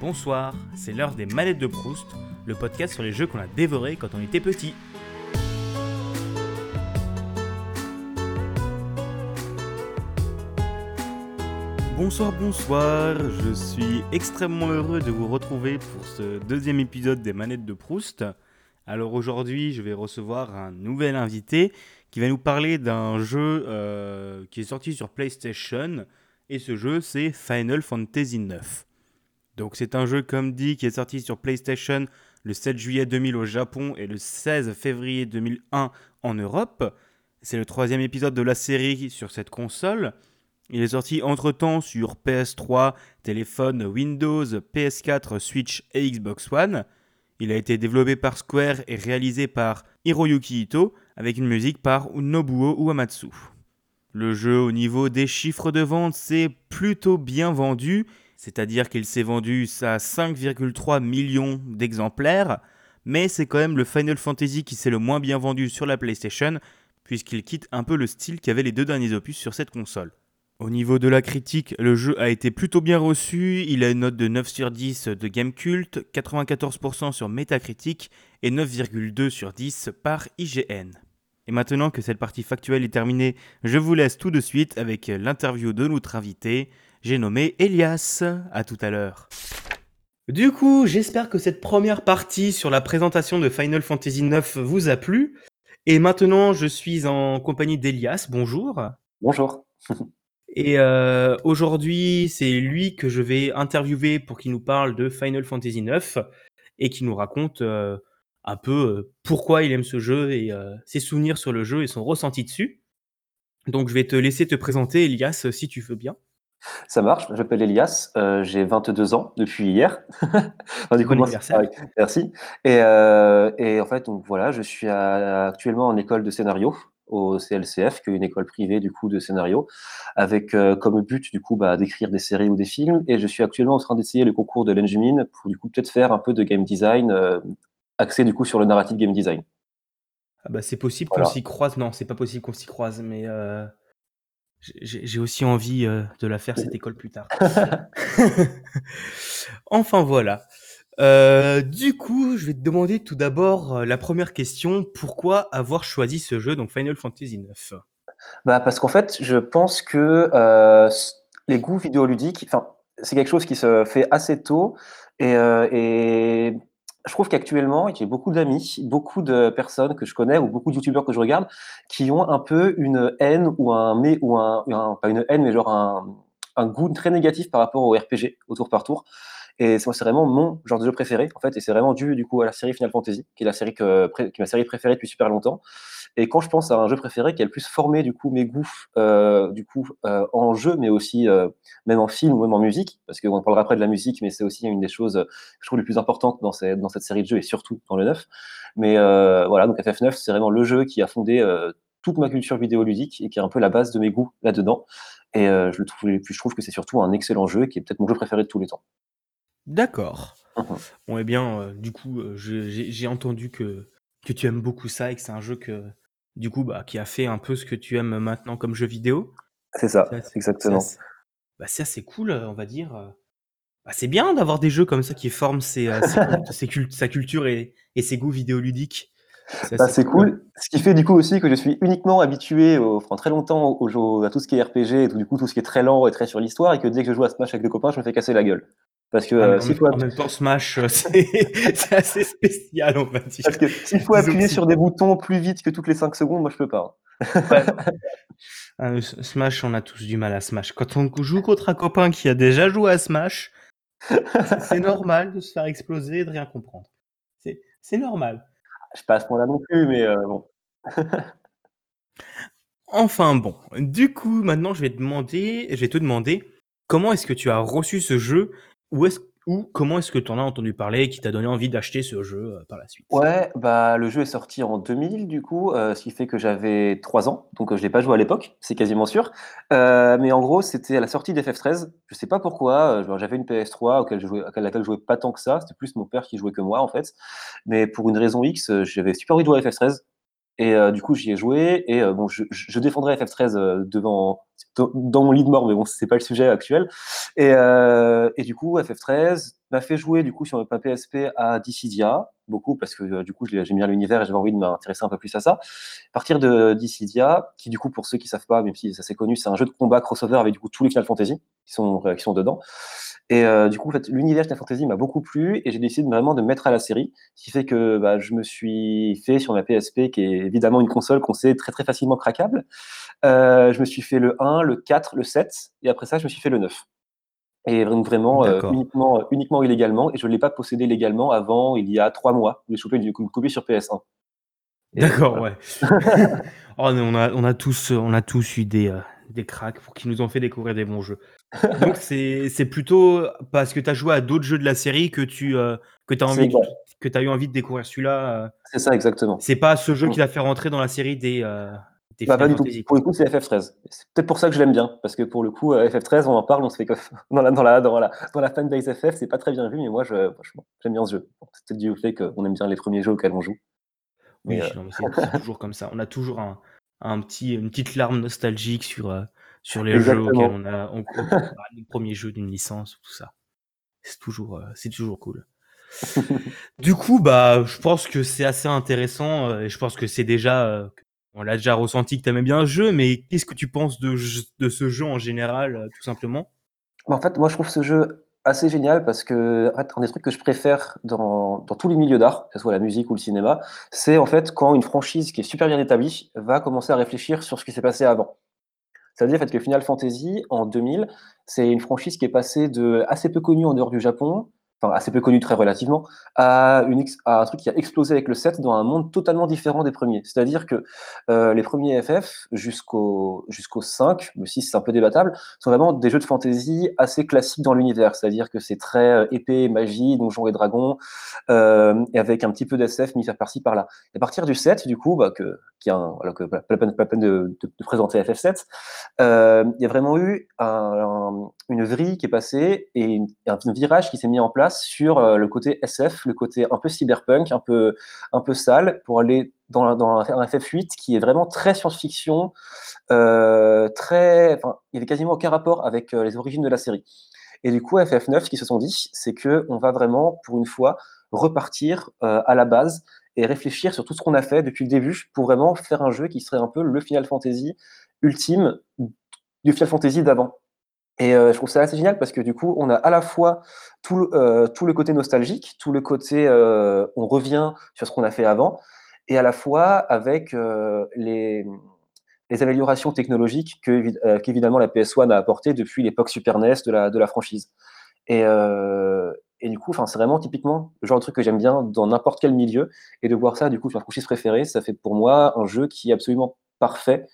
Bonsoir, c'est l'heure des manettes de Proust, le podcast sur les jeux qu'on a dévorés quand on était petit. Bonsoir, bonsoir, je suis extrêmement heureux de vous retrouver pour ce deuxième épisode des manettes de Proust. Alors aujourd'hui, je vais recevoir un nouvel invité qui va nous parler d'un jeu euh, qui est sorti sur PlayStation. Et ce jeu, c'est Final Fantasy IX. Donc c'est un jeu, comme dit, qui est sorti sur PlayStation le 7 juillet 2000 au Japon et le 16 février 2001 en Europe. C'est le troisième épisode de la série sur cette console. Il est sorti entre-temps sur PS3, téléphone Windows, PS4, Switch et Xbox One. Il a été développé par Square et réalisé par Hiroyuki Ito, avec une musique par Nobuo Uematsu. Le jeu au niveau des chiffres de vente s'est plutôt bien vendu, c'est-à-dire qu'il s'est vendu à 5,3 millions d'exemplaires, mais c'est quand même le Final Fantasy qui s'est le moins bien vendu sur la PlayStation, puisqu'il quitte un peu le style qu'avaient les deux derniers opus sur cette console. Au niveau de la critique, le jeu a été plutôt bien reçu, il a une note de 9 sur 10 de Gamecult, 94% sur Metacritic et 9,2 sur 10 par IGN. Et maintenant que cette partie factuelle est terminée, je vous laisse tout de suite avec l'interview de notre invité, j'ai nommé Elias. À tout à l'heure. Du coup, j'espère que cette première partie sur la présentation de Final Fantasy IX vous a plu. Et maintenant, je suis en compagnie d'Elias. Bonjour. Bonjour. Et euh, aujourd'hui, c'est lui que je vais interviewer pour qu'il nous parle de Final Fantasy IX et qui nous raconte euh, un peu euh, pourquoi il aime ce jeu et ses souvenirs sur le jeu et son ressenti dessus. Donc je vais te laisser te présenter, Elias, si tu veux bien. Ça marche, je m'appelle Elias, j'ai 22 ans depuis hier. du coup, bon anniversaire. Merci. Et, et, en fait, donc, voilà, je suis actuellement en école de scénario au CLCF, qui est une école privée du coup de scénario, avec euh, comme but du coup bah, d'écrire des séries ou des films. Et je suis actuellement en train d'essayer le concours de l'Engine pour du coup peut-être faire un peu de game design euh, axé du coup sur le narrative game design. Ah bah c'est possible qu'on s'y croise. Non, c'est pas possible qu'on s'y croise, mais euh, j'ai aussi envie de la faire cette école plus tard. enfin voilà. Euh, du coup, je vais te demander tout d'abord euh, la première question. Pourquoi avoir choisi ce jeu, donc Final Fantasy IX bah Parce qu'en fait, je pense que euh, les goûts vidéoludiques, enfin, c'est quelque chose qui se fait assez tôt. Et, et je trouve qu'actuellement, j'ai beaucoup d'amis, beaucoup de personnes que je connais ou beaucoup de youtubeurs que je regarde qui ont un peu une haine ou un, mais, ou pas une haine, mais genre un goût très négatif par rapport au RPG, au tour par tour. Et c'est vraiment mon genre de jeu préféré, en fait, et c'est vraiment dû du coup à la série Final Fantasy, qui est la série que, qui est ma série préférée depuis super longtemps. Et quand je pense à un jeu préféré qui a le plus formé du coup mes goûts, euh, du coup euh, en jeu, mais aussi euh, même en film ou même en musique, parce qu'on parlera après de la musique, mais c'est aussi une des choses que je trouve les plus importantes dans cette, série de jeux et surtout dans le 9. Mais voilà, donc FF9, c'est vraiment le jeu qui a fondé toute ma culture vidéoludique et qui est un peu la base de mes goûts là-dedans. Et je, le trouve, je trouve que c'est surtout un excellent jeu qui est peut-être mon jeu préféré de tous les temps. D'accord. Mmh bon, eh bien, euh, du coup, euh, j'ai entendu que, que tu aimes beaucoup ça et que c'est un jeu que, du coup, bah, qui a fait un peu ce que tu aimes maintenant comme jeu vidéo. C'est ça, exactement. bah, c'est assez cool, on va dire. Bah, c'est bien d'avoir des jeux comme ça qui forment ses, euh, sa culture et, et ses goûts vidéoludiques. Bah, c'est cool. Ce qui fait du coup aussi que je suis uniquement habitué au, très longtemps à tout ce qui est RPG et tout, du coup tout ce qui est très lent et très sur l'histoire et que dès que je joue à Smash avec des copains, je me fais casser la gueule. Parce que ah, euh, en, même temps, Smash, euh, c'est assez spécial, on va dire. Parce que s'il faut appuyer sur des boutons plus vite que toutes les 5 secondes, moi je peux pas. Hein. Ah, Smash, on a tous du mal à Smash. Quand on joue contre un copain qui a déjà joué à Smash, c'est normal de se faire exploser et de rien comprendre. C'est normal. Je passe pour là non plus, mais euh, bon. enfin bon. Du coup, maintenant, je vais demander, je vais te demander Comment est-ce que tu as reçu ce jeu ou, est ou comment est-ce que tu en as entendu parler qui t'a donné envie d'acheter ce jeu euh, par la suite? Ouais, bah, le jeu est sorti en 2000 du coup, euh, ce qui fait que j'avais 3 ans, donc euh, je l'ai pas joué à l'époque, c'est quasiment sûr. mais en gros, c'était à la sortie d'FF13. Je sais pas pourquoi, j'avais une PS3 auquel je jouais, à laquelle je jouais pas tant que ça. C'était plus mon père qui jouait que moi en fait. Mais pour une raison X, j'avais super envie de jouer à FF13. Et du coup, j'y ai joué. Et bon, je, je défendrai FF13 devant dans mon lit de mort, mais bon, c'est pas le sujet actuel. Et, euh, et du coup, FF13 m'a fait jouer du coup sur ma PSP à Dissidia, beaucoup parce que euh, du coup j'aime bien l'univers et j'avais envie de m'intéresser un peu plus à ça. Partir de Dissidia, qui du coup pour ceux qui savent pas, même si ça c'est connu, c'est un jeu de combat crossover avec du coup tous les Final Fantasy qui sont qui sont dedans. Et euh, du coup, en fait, l'univers Final Fantasy m'a beaucoup plu et j'ai décidé vraiment de me mettre à la série, ce qui fait que bah, je me suis fait sur ma PSP, qui est évidemment une console qu'on sait très très facilement craquable. Euh, je me suis fait le 1, le 4, le 7, et après ça, je me suis fait le 9. Et vraiment, euh, uniquement, uniquement illégalement, et je ne l'ai pas possédé légalement avant il y a trois mois. J'ai chopé une copie sur PS1. D'accord, ouais. oh, on, a, on, a tous, on a tous eu des, des cracks pour qui nous ont fait découvrir des bons jeux. Donc c'est plutôt parce que tu as joué à d'autres jeux de la série que tu euh, que as envie que as eu envie de découvrir celui-là. Euh. C'est ça exactement. C'est pas ce jeu qui t'a fait rentrer dans la série des, euh, bah, pas du tout. Pour le coup, c'est FF13. C'est peut-être pour ça que je l'aime bien parce que pour le coup FF13, on en parle, on se fait que dans la dans la dans la dans la fanbase FF, c'est pas très bien vu mais moi je j'aime bien ce jeu. C'est peut-être dû au fait qu'on aime bien les premiers jeux auxquels on joue. Oui, c'est toujours comme ça. On a toujours un, un petit une petite larme nostalgique sur sur les jeux auxquels on a on, les premiers jeux d'une licence tout ça. C'est toujours euh, c'est toujours cool. du coup, bah, je pense que c'est assez intéressant euh, et je pense que c'est déjà euh, on l'a déjà ressenti que tu aimais bien le jeu, mais qu'est-ce que tu penses de, ce jeu en général, tout simplement? Bah, En fait, moi, je trouve ce jeu assez génial parce que un des trucs que je préfère dans, tous les milieux d'art, que ce soit la musique ou le cinéma, c'est en fait quand une franchise qui est super bien établie va commencer à réfléchir sur ce qui s'est passé avant. C'est-à-dire que Final Fantasy, en 2000, c'est une franchise qui est passée de assez peu connue en dehors du Japon enfin assez peu connu très relativement, à, un truc qui a explosé avec le 7 dans un monde totalement différent des premiers. C'est-à-dire que euh, les premiers FF jusqu'au jusqu'au 5, le 6 c'est un peu débattable, sont vraiment des jeux de fantasy assez classiques dans l'univers. C'est-à-dire que c'est très euh, épée, magie, donjons et dragons, euh, et avec un petit peu d'SF mis faire par-ci par-là. À partir du 7, du coup, bah, qui a pas, la peine, de, présenter FF7, euh, il y a vraiment eu un, un, une vrille qui est passée et un virage qui s'est mis en place sur euh, le côté SF, le côté un peu cyberpunk, un peu, un peu sale, pour aller dans, un FF8 qui est vraiment très science-fiction, euh, très, il n'y quasiment aucun rapport avec euh, les origines de la série. Et du coup, FF9, ce qu'ils se sont dit, c'est que on va vraiment, pour une fois, repartir à la base et réfléchir sur tout ce qu'on a fait depuis le début pour vraiment faire un jeu qui serait un peu le Final Fantasy ultime du Final Fantasy d'avant. Et euh, je trouve ça assez génial parce que du coup, on a à la fois tout, euh, le côté nostalgique, tout le côté euh, on revient sur ce qu'on a fait avant, et à la fois avec euh, les, améliorations technologiques que euh, qu'évidemment la PS1 a apporté depuis l'époque Super NES de la, la franchise. Et, euh, et du coup, c'est vraiment typiquement le genre de truc que j'aime bien dans n'importe quel milieu, et de voir ça du coup sur ma franchise préférée, ça fait pour moi un jeu qui est absolument parfait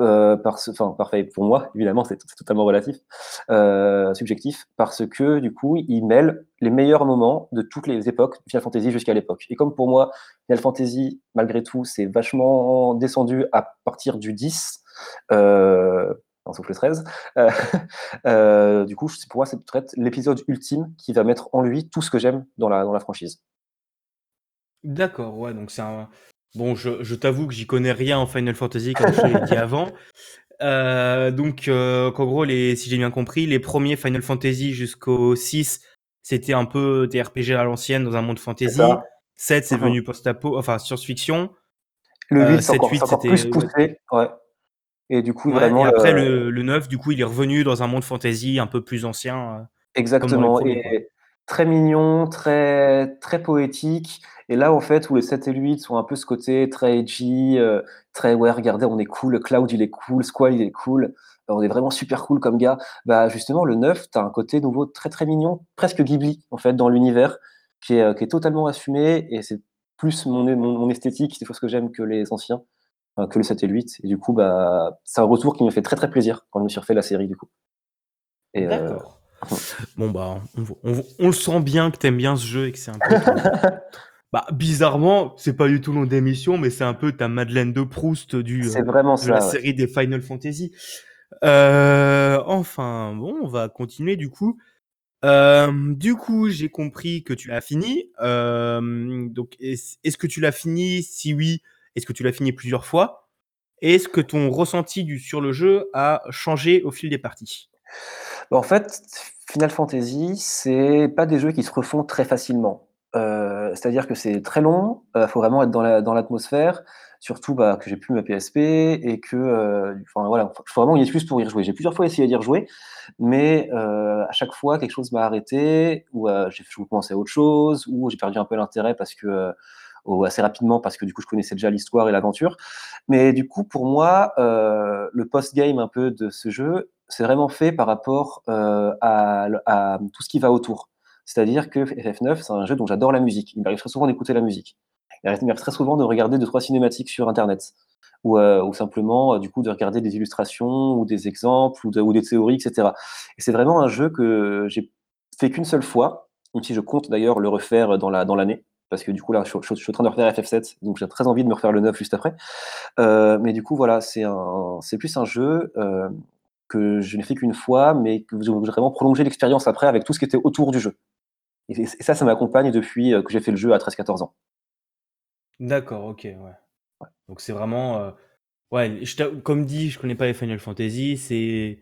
euh, parce, enfin parfait pour moi, évidemment, c'est totalement relatif, euh, subjectif, parce que du coup, il mêle les meilleurs moments de toutes les époques Final Fantasy jusqu'à l'époque. Et comme pour moi, Final Fantasy, malgré tout, c'est vachement descendu à partir du 10, euh, sauf le 13. Euh, euh, du coup, pour moi, c'est peut-être l'épisode ultime qui va mettre en lui tout ce que j'aime dans la, dans la franchise. D'accord, ouais, donc c'est un, Bon, je, je t'avoue que j'y connais rien en Final Fantasy, comme je l'ai dit avant. Euh, donc, euh, qu'en gros, les, si j'ai bien compris, les premiers Final Fantasy jusqu'au 6, c'était un peu des RPG à l'ancienne dans un monde fantasy. 7, c'est venu post-apo, enfin science-fiction. Le 8, euh, 7, encore, 8, encore plus poussé. Ouais. Et du coup, ouais, vraiment. Et après, le, le 9, du coup, il est revenu dans un monde fantasy un peu plus ancien. Euh, Exactement. et très mignon, très, très poétique. Et là, en fait, où les 7 et 8 sont un peu ce côté très edgy, euh, très ouais, regardez, on est cool, Cloud il est cool, Squall il est cool, euh, on est vraiment super cool comme gars. Bah justement, le 9, tu as un côté nouveau très très mignon, presque Ghibli en fait dans l'univers, qui est, est totalement assumé et c'est plus mon, mon, esthétique, c'est ce que j'aime que les anciens, que le 7 et 8. Et du coup, bah, c'est un retour qui me fait très très plaisir quand je me suis refait la série du coup. Euh, Bon bah, on, on, on, le sent bien que t'aimes bien ce jeu et que c'est un peu Bah, bizarrement, c'est pas du tout nom d'émission, mais c'est un peu ta Madeleine de Proust du, euh, vraiment de la série des Final Fantasy. Euh, enfin, bon, on va continuer du coup. Euh, du coup, j'ai compris que tu l'as fini. Euh, donc, est-ce que tu l'as fini? Si oui, est-ce que tu l'as fini plusieurs fois? Est-ce que ton ressenti du sur le jeu a changé au fil des parties? Bah, en fait, Final Fantasy, c'est pas des jeux qui se refont très facilement. Heu, c'est-à-dire que c'est très long, heu, faut vraiment être dans la dans l'atmosphère, surtout, bah, que j'ai plus ma PSP et que, heu, enfin voilà, faut vraiment une excuse pour y rejouer. J'ai plusieurs fois essayé d'y rejouer, mais heu, à chaque fois quelque chose m'a arrêté ou heu, j'ai je commencer à autre chose ou j'ai perdu un peu l'intérêt parce que, ou assez rapidement parce que du coup je connaissais déjà l'histoire et l'aventure. Mais du coup pour moi, le post-game un peu de ce jeu, c'est vraiment fait par rapport, heu, à tout ce qui va autour. C'est-à-dire que FF9, c'est un jeu dont j'adore la musique. Il m'arrive très souvent d'écouter la musique. Il m'arrive très souvent de regarder 2-3 cinématiques sur internet ou ou simplement, heu, du coup de regarder des illustrations ou des exemples ou de ou des théories et cetera et c'est vraiment un jeu que j'ai fait qu'une seule fois, même si je compte d'ailleurs le refaire dans la dans l'année parce que du coup là, je suis en train de refaire FF7, donc j'ai très envie de me refaire le 9 juste après. Mais du coup voilà, c'est plus un jeu, que je n'ai fait qu'une fois, mais que voudrais vraiment prolonger l'expérience après avec tout ce qui était autour du jeu et et ça, ça m'accompagne depuis, heu, que j'ai fait le jeu à 13-14 ans. D'accord, OK, ouais. Ouais. Donc c'est vraiment, heu, ouais, je comme dit, je connais pas les Final Fantasy, c'est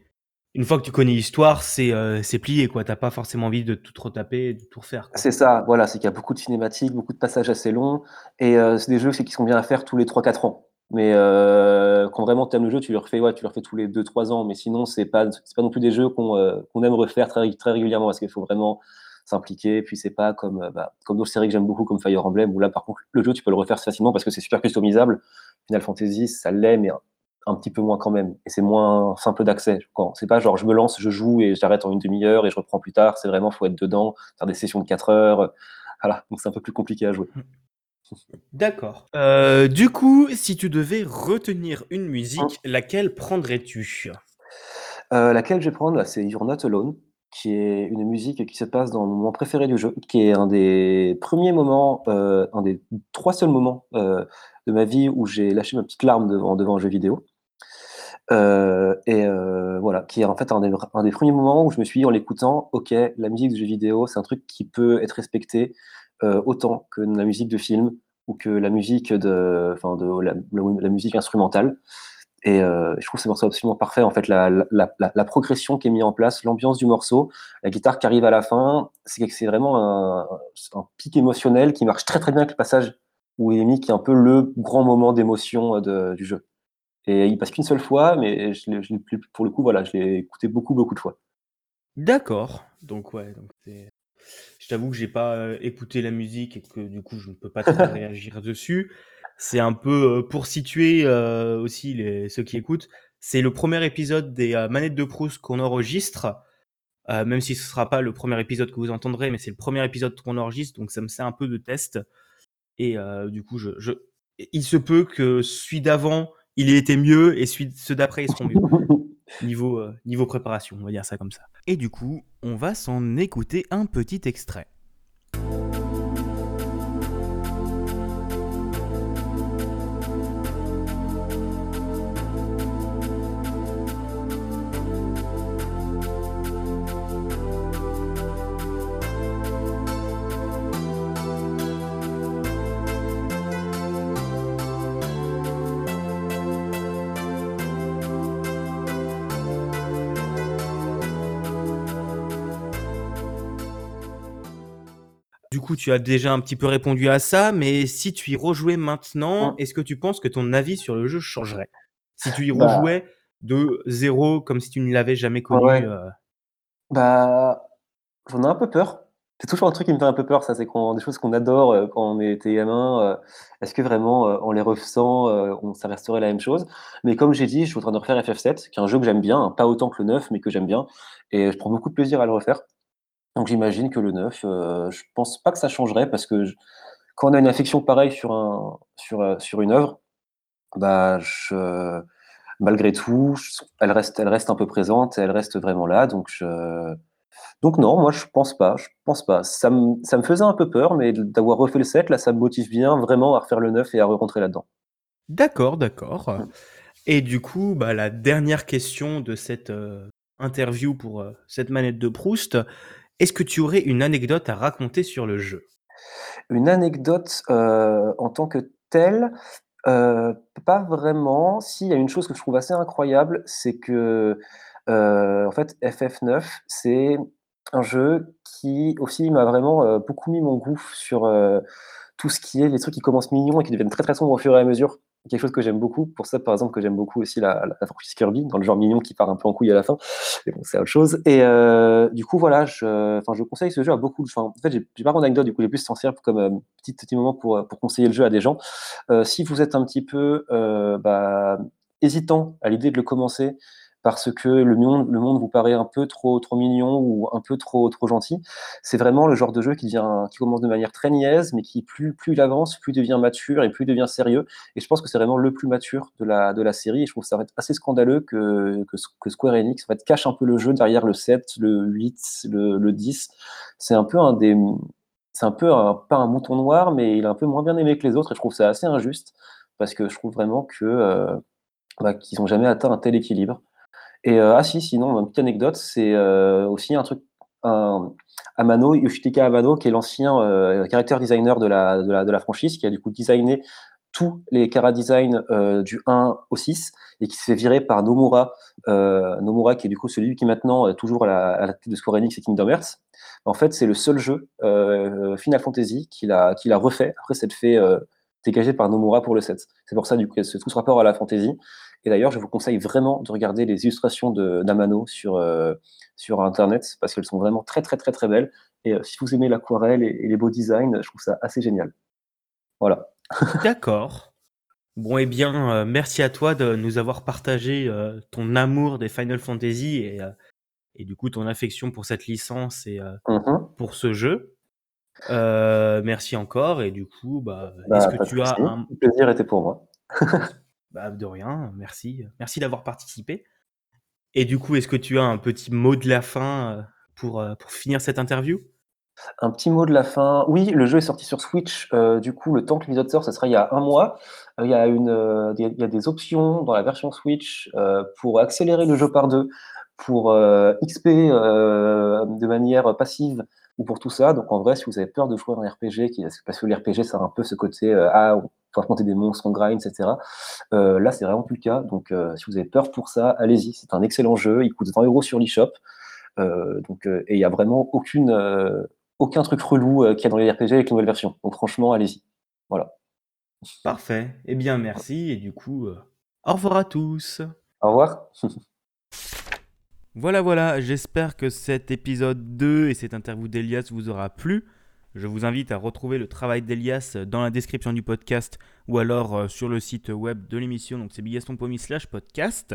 une fois que tu connais l'histoire, c'est, c'est plié quoi. Tu as pas forcément envie de tout retaper, de tout refaire. C'est ça, voilà, c'est qu'il y a beaucoup de cinématiques, beaucoup de passages assez longs et heu, c'est des jeux, qui sont bien à faire tous les 3-4 ans. Mais heu, quand vraiment tu aimes le jeu, tu le refais, ouais, tu le refais tous les 2-3 ans, mais sinon c'est pas c'est pas non plus des jeux qu'on, heu, qu'on aime refaire très très régulièrement parce qu'il faut vraiment s'impliquer. Puis c'est pas comme, heu, bah, comme d'autres séries que j'aime beaucoup comme Fire Emblem où là par contre le jeu tu peux le refaire facilement parce que c'est super customisable. Final Fantasy, ça l'est, mais un petit peu moins quand même et c'est moins simple d'accès. C'est pas genre je me lance, je joue et j'arrête en une demi-heure et je reprends plus tard. C'est vraiment faut être dedans, faire des sessions de 4 heures, heu, voilà, donc c'est un peu plus compliqué à jouer. D'accord. Heu, du coup, si tu devais retenir une musique, laquelle prendrais-tu? Heu, laquelle je vais prendre, c'est You're Not Alone, qui est une musique qui se passe dans le moment préféré du jeu, qui est un des premiers moments, heu, un des 3 seuls moments, de ma vie où j'ai lâché ma petite larme devant devant un jeu vidéo. Et voilà, qui est en fait un des un des premiers moments où je me suis dit en l'écoutant: «OK, la musique de jeu vidéo, c'est un truc qui peut être respecté, heu, autant que la musique de film ou que la musique de enfin de la musique instrumentale» et heu, je trouve ce morceau absolument parfait. En fait, la progression qui est mise en place, l'ambiance du morceau, la guitare qui arrive à la fin, c'est vraiment un pic émotionnel qui marche très, très bien avec le passage où est mis, qui est un peu le grand moment d'émotion, de du jeu et il passe qu'une seule fois, mais pour le coup, voilà, je l'ai écouté beaucoup, beaucoup de fois. D'accord, donc ouais, je t'avoue que j'ai pas, heu, écouté la musique et que du coup, je ne peux pas trop réagir dessus. C'est un peu, heu, pour situer, heu, aussi les ceux qui écoutent, c'est le premier épisode des, Manettes de Proust qu'on enregistre, même si ce sera pas le premier épisode que vous entendrez, mais c'est le premier épisode qu'on enregistre, donc ça me sert un peu de test et du coup, je je il se peut que celui d'avant, il ait été mieux et celui ceux d'après, ils seront mieux. Niveau, heu, niveau préparation, on va dire ça comme ça. Et du coup, on va s'en écouter un petit extrait. Coup, tu as déjà un petit peu répondu à ça, mais si tu y rejouais maintenant, Mmh. est-ce que tu penses que ton avis sur le jeu changerait? Si tu y Bah, rejouais de 0 comme si tu ne l'avais jamais connu, ouais. heu Bah, j'en ai un peu peur. C'est toujours un truc qui me fait un peu peur, ça, c'est quand des choses qu'on adore, heu, quand on était gamin, heu, est-ce que vraiment, heu, en les refaisant, on ça resterait la même chose? Mais comme j'ai dit, je suis en train de refaire FF7, qui est un jeu que j'aime bien, hein, pas autant que le 9, mais que j'aime bien et je prends beaucoup de plaisir à le refaire. Donc j'imagine que le 9, heu, je pense pas que ça changerait parce que quand on a une affection pareille sur un sur, heu, sur une œuvre, bah, je malgré tout, elle reste elle reste un peu présente, elle reste vraiment là, donc je donc non, moi je pense pas, je pense pas. Ça me ça me faisait un peu peur, mais d'avoir refait le 7, là, ça me motive bien vraiment à refaire le 9 et à re-rentrer là-dedans. d'accord, d'accord. Mmh. Et du coup, bah, la dernière question de cette, heu, interview pour, heu, cette manette de Proust, est-ce que tu aurais une anecdote à raconter sur le jeu? Une anecdote, heu, en tant que telle, pas vraiment. Si, il y a une chose que je trouve assez incroyable, c'est que, en fait, FF9, c'est un jeu qui aussi m'a vraiment, beaucoup mis mon goût sur, tout ce qui est les trucs qui commencent mignons et qui deviennent très, très sombres au fur et à mesure quelque chose que j'aime beaucoup. Pour ça, par exemple, que j'aime beaucoup aussi la, la, franchise Kirby, dans le genre mignon qui part un peu en couille à la fin. Mais bon, c'est autre chose. Et euh, du coup, voilà, je, je conseille ce jeu à beaucoup. En fait, j'ai pas mon anecdote, du coup, j'ai plus s'en servir comme euh, petit, petit moment pour, pour conseiller le jeu à des gens. Euh, si vous êtes un petit peu euh, bah, hésitant à l'idée de le commencer, parce que le monde, vous paraît un peu trop, trop mignon ou un peu trop, trop gentil. C'est vraiment le genre de jeu qui, vient, qui commence de manière très niaise, mais qui plus, plus il avance, plus devient mature et plus devient sérieux. Et je pense que c'est vraiment le plus mature de la, de la série. Et je trouve ça assez scandaleux que, que, Square Enix en fait, cache un peu le jeu derrière le 7, le 8, le, le 10. C'est un peu un des. C'est un peu pas un mouton noir, mais il est un peu moins bien aimé que les autres. Et je trouve ça assez injuste parce que je trouve vraiment que euh, bah, qu'ils n'ont jamais atteint un tel équilibre. Et euh, ah si, sinon, une petite anecdote, c'est euh, aussi un truc, un, Amano, Yoshitaka Amano, qui est l'ancien euh, character designer de la, de, la, de la franchise, qui a du coup designé tous les Kara Design du 1 au 6 et qui s'est viré par Nomura, Nomura qui est du coup celui qui maintenant est toujours à la, tête de Square Enix et Kingdom Hearts. En fait, c'est le seul jeu Final Fantasy qu'il a, qu'il a refait après s'être fait dégagé par Nomura pour le 7. C'est pour ça du coup, tout ce rapport à la fantasy. Et d'ailleurs, je vous conseille vraiment de regarder les illustrations d'Amano sur, euh, sur Internet parce qu'elles sont vraiment très, très, très, très belles. Et euh, si vous aimez l'aquarelle et, les beaux designs, je trouve ça assez génial. Voilà. D'accord. Bon, eh bien, euh, merci à toi de nous avoir partagé ton amour des Final Fantasy et, et, du coup ton affection pour cette licence et mm-hmm. pour ce jeu. Merci encore. Et du coup, bah, bah est-ce que tu as un. Le plaisir était pour moi. Bah, de rien, merci. Merci d'avoir participé. Et du coup, est-ce que tu as un petit mot de la fin euh, pour, euh, pour finir cette interview? Un petit mot de la fin. Oui, le jeu est sorti sur Switch. Euh, du coup, le temps que l'épisode sort, ça sera il y a un mois. il, y a une, il y a des options dans la version Switch pour accélérer le jeu par deux, pour XP de manière passive ou pour tout ça. Donc en vrai, si vous avez peur de jouer un RPG, qui, parce que l'RPG, ça a un peu ce côté ah, faut affronter des monstres en grind, etc. Euh, là, c'est vraiment plus le cas. Donc, euh, si vous avez peur pour ça, allez-y. C'est un excellent jeu. Il coûte 20 euros sur l'eShop. Euh, donc, et il n'y a vraiment aucune, aucun truc relou qu'il y a dans les RPG avec la nouvelle version. Donc, franchement, allez-y. Voilà. Parfait. Eh bien, merci. Et du coup, au revoir à tous. Au revoir. voilà, voilà. J'espère que cet épisode 2 et cette interview d'Elias vous aura plu. Je vous invite à retrouver le travail d'Elias dans la description du podcast ou alors euh, sur le site web de l'émission, donc c'est bigaston.me slash podcast.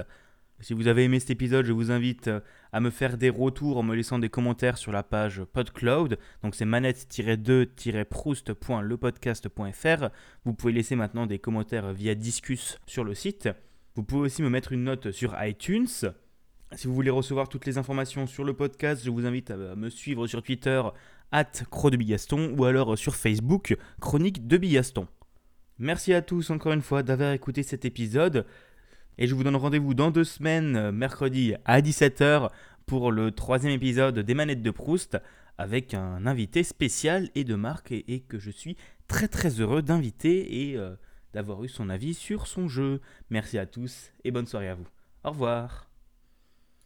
Si vous avez aimé cet épisode, je vous invite euh, à me faire des retours en me laissant des commentaires sur la page PodCloud. Donc c'est manette-2-proust.lepodcast.fr. Vous pouvez laisser maintenant des commentaires via Discus sur le site. Vous pouvez aussi me mettre une note sur iTunes. Si vous voulez recevoir toutes les informations sur le podcast, je vous invite à me suivre sur Twitter at de Bigaston ou alors sur Facebook Chronique de Bigaston. Merci à tous encore une fois d'avoir écouté cet épisode et je vous donne rendez-vous dans deux semaines, mercredi à 17h pour le troisième épisode des manettes de Proust avec un invité spécial et de marque et, que je suis très très heureux d'inviter et euh, d'avoir eu son avis sur son jeu. Merci à tous et bonne soirée à vous. Au revoir.